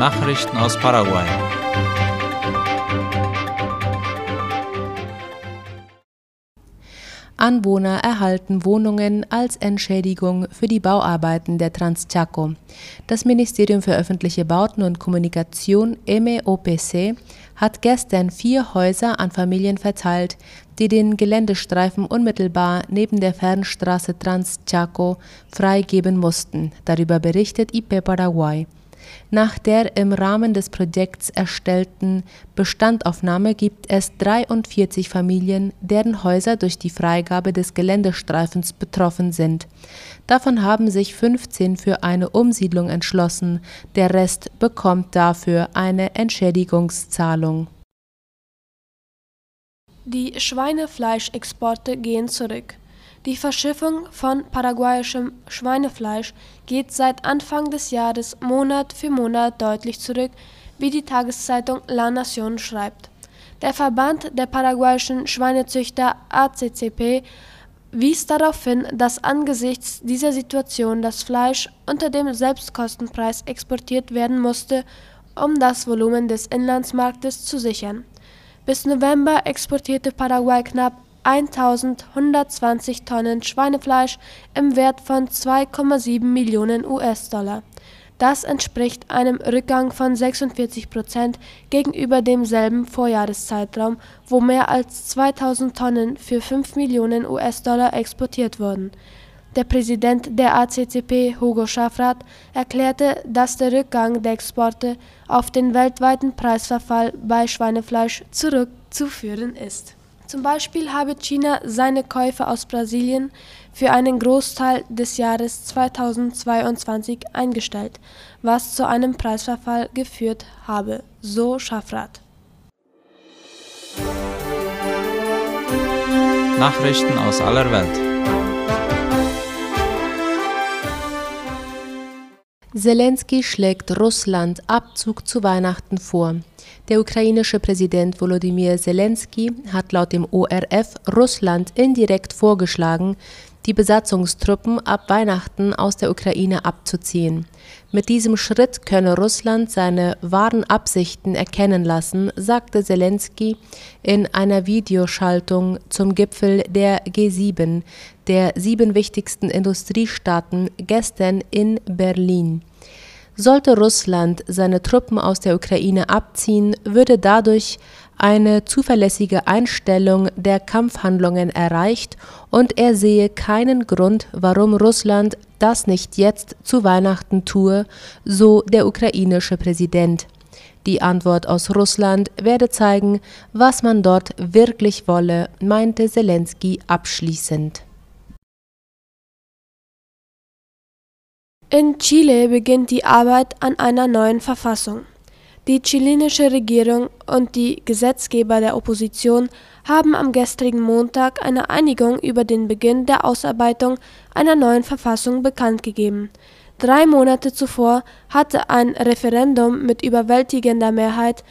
Nachrichten aus Paraguay. Anwohner erhalten Wohnungen als Entschädigung für die Bauarbeiten der Transchaco. Das Ministerium für öffentliche Bauten und Kommunikation MEOPC hat gestern vier Häuser an Familien verteilt, die den Geländestreifen unmittelbar neben der Fernstraße Transchaco freigeben mussten. Darüber berichtet IP Paraguay. Nach der im Rahmen des Projekts erstellten Bestandaufnahme gibt es 43 Familien, deren Häuser durch die Freigabe des Geländestreifens betroffen sind. Davon haben sich 15 für eine Umsiedlung entschlossen, der Rest bekommt dafür eine Entschädigungszahlung. Die Schweinefleischexporte gehen zurück. Die Verschiffung von paraguayischem Schweinefleisch geht seit Anfang des Jahres Monat für Monat deutlich zurück, wie die Tageszeitung La Nación schreibt. Der Verband der paraguayischen Schweinezüchter ACCP wies darauf hin, dass angesichts dieser Situation das Fleisch unter dem Selbstkostenpreis exportiert werden musste, um das Volumen des Inlandsmarktes zu sichern. Bis November exportierte Paraguay knapp 1120 Tonnen Schweinefleisch im Wert von 2,7 Millionen US-Dollar. Das entspricht einem Rückgang von 46 Prozent gegenüber demselben Vorjahreszeitraum, wo mehr als 2000 Tonnen für 5 Millionen US-Dollar exportiert wurden. Der Präsident der ACCP, Hugo Schaffrath, erklärte, dass der Rückgang der Exporte auf den weltweiten Preisverfall bei Schweinefleisch zurückzuführen ist zum Beispiel habe China seine Käufe aus Brasilien für einen Großteil des Jahres 2022 eingestellt, was zu einem Preisverfall geführt habe, so Schaffrath. Nachrichten aus aller Welt. Zelensky schlägt Russland Abzug zu Weihnachten vor. Der ukrainische Präsident Volodymyr Zelensky hat laut dem ORF Russland indirekt vorgeschlagen, die Besatzungstruppen ab Weihnachten aus der Ukraine abzuziehen. Mit diesem Schritt könne Russland seine wahren Absichten erkennen lassen, sagte Zelensky in einer Videoschaltung zum Gipfel der G7, der sieben wichtigsten Industriestaaten, gestern in Berlin. Sollte Russland seine Truppen aus der Ukraine abziehen, würde dadurch eine zuverlässige Einstellung der Kampfhandlungen erreicht und er sehe keinen Grund, warum Russland das nicht jetzt zu Weihnachten tue, so der ukrainische Präsident. Die Antwort aus Russland werde zeigen, was man dort wirklich wolle, meinte Zelensky abschließend. In Chile beginnt die Arbeit an einer neuen Verfassung. Die chilenische Regierung und die Gesetzgeber der Opposition haben am gestrigen Montag eine Einigung über den Beginn der Ausarbeitung einer neuen Verfassung bekannt gegeben. Drei Monate zuvor hatte ein Referendum mit überwältigender Mehrheit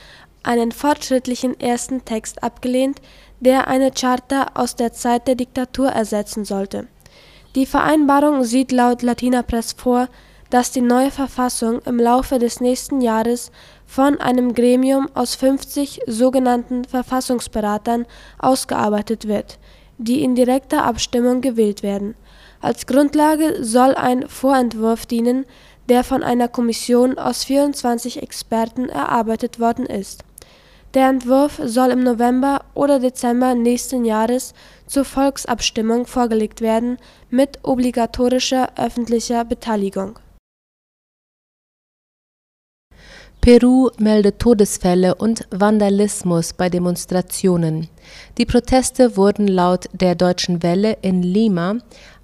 einen fortschrittlichen ersten Text abgelehnt, der eine Charta aus der Zeit der Diktatur ersetzen sollte die Vereinbarung sieht laut Latina Press vor, dass die neue Verfassung im Laufe des nächsten Jahres von einem Gremium aus 50 sogenannten Verfassungsberatern ausgearbeitet wird, die in direkter Abstimmung gewählt werden. Als Grundlage soll ein Vorentwurf dienen, der von einer Kommission aus 24 Experten erarbeitet worden ist der Entwurf soll im November oder Dezember nächsten Jahres zur Volksabstimmung vorgelegt werden mit obligatorischer öffentlicher Beteiligung. Peru meldet Todesfälle und Vandalismus bei Demonstrationen. Die Proteste wurden laut der Deutschen Welle in Lima,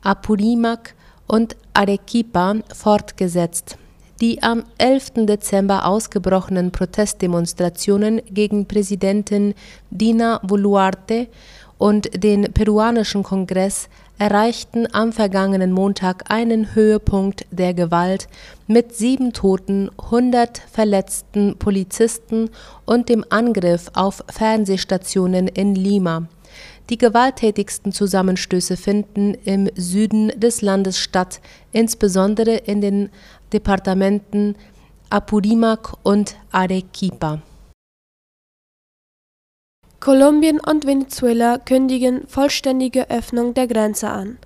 Apurímac und Arequipa fortgesetzt. Die am 11. Dezember ausgebrochenen Protestdemonstrationen gegen Präsidentin Dina Boluarte und den peruanischen Kongress erreichten am vergangenen Montag einen Höhepunkt der Gewalt mit sieben Toten, 100 verletzten Polizisten und dem Angriff auf Fernsehstationen in Lima. Die gewalttätigsten Zusammenstöße finden im Süden des Landes statt, insbesondere in den Departementen Apurímac und Arequipa. Kolumbien und Venezuela kündigen vollständige Öffnung der Grenze an.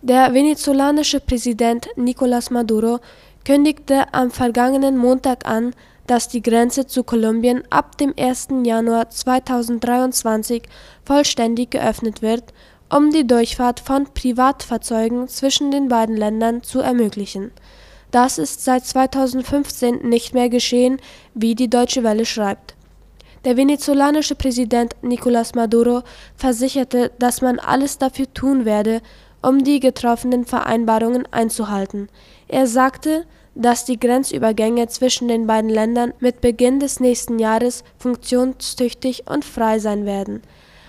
Der venezolanische Präsident Nicolás Maduro kündigte am vergangenen Montag an, dass die Grenze zu Kolumbien ab dem 1. Januar 2023 vollständig geöffnet wird, um die Durchfahrt von Privatfahrzeugen zwischen den beiden Ländern zu ermöglichen. Das ist seit 2015 nicht mehr geschehen, wie die Deutsche Welle schreibt. Der venezolanische Präsident Nicolás Maduro versicherte, dass man alles dafür tun werde, um die getroffenen Vereinbarungen einzuhalten. Er sagte, dass die Grenzübergänge zwischen den beiden Ländern mit Beginn des nächsten Jahres funktionstüchtig und frei sein werden.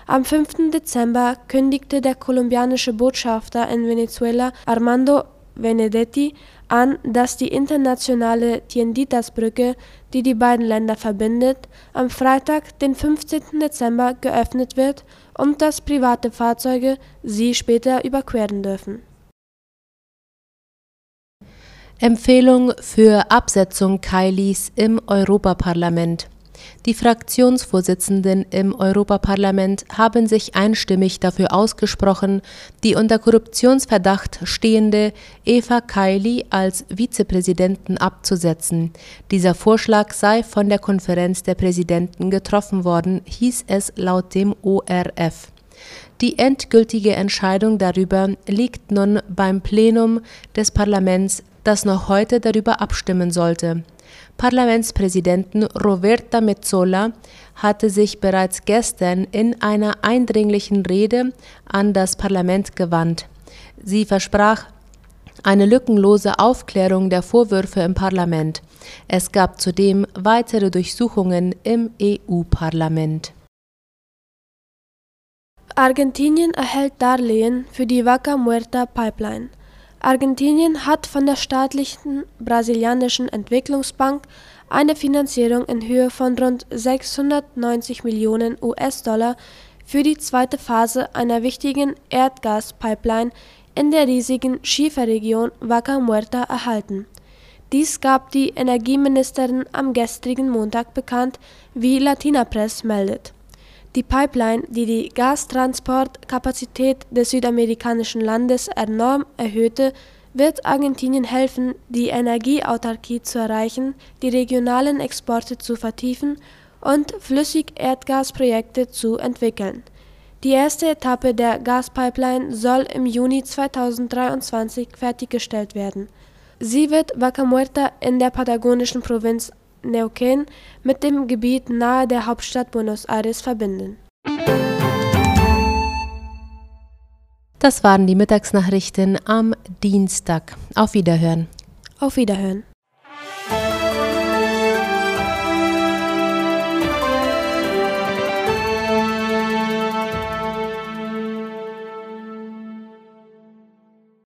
Am 5. Dezember kündigte der kolumbianische Botschafter in Venezuela Armando Benedetti an, dass die internationale Tienditas-Brücke, die die beiden Länder verbindet, am Freitag, den 15. Dezember geöffnet wird und dass private Fahrzeuge sie später überqueren dürfen. Empfehlung für Absetzung Kailis im Europaparlament die Fraktionsvorsitzenden im Europaparlament haben sich einstimmig dafür ausgesprochen, die unter Korruptionsverdacht stehende Eva Kaili als Vizepräsidenten abzusetzen. Dieser Vorschlag sei von der Konferenz der Präsidenten getroffen worden, hieß es laut dem ORF. Die endgültige Entscheidung darüber liegt nun beim Plenum des Parlaments, das noch heute darüber abstimmen sollte. Parlamentspräsidentin Roberta Metsola hatte sich bereits gestern in einer eindringlichen Rede an das Parlament gewandt. Sie versprach eine lückenlose Aufklärung der Vorwürfe im Parlament. Es gab zudem weitere Durchsuchungen im EU-Parlament. Argentinien erhält Darlehen für die Vaca Muerta Pipeline. Argentinien hat von der staatlichen brasilianischen Entwicklungsbank eine Finanzierung in Höhe von rund 690 Millionen US-Dollar für die zweite Phase einer wichtigen Erdgaspipeline in der riesigen Schieferregion Vaca Muerta erhalten. Dies gab die Energieministerin am gestrigen Montag bekannt, wie Latina Press meldet die Pipeline, die die Gastransportkapazität des südamerikanischen Landes enorm erhöhte, wird Argentinien helfen, die Energieautarkie zu erreichen, die regionalen Exporte zu vertiefen und Flüssigerdgasprojekte zu entwickeln. Die erste Etappe der Gaspipeline soll im Juni 2023 fertiggestellt werden. Sie wird Vaca Muerta in der patagonischen Provinz Neuquén mit dem Gebiet nahe der Hauptstadt Buenos Aires verbinden. Das waren die Mittagsnachrichten am Dienstag. Auf Wiederhören. Auf Wiederhören.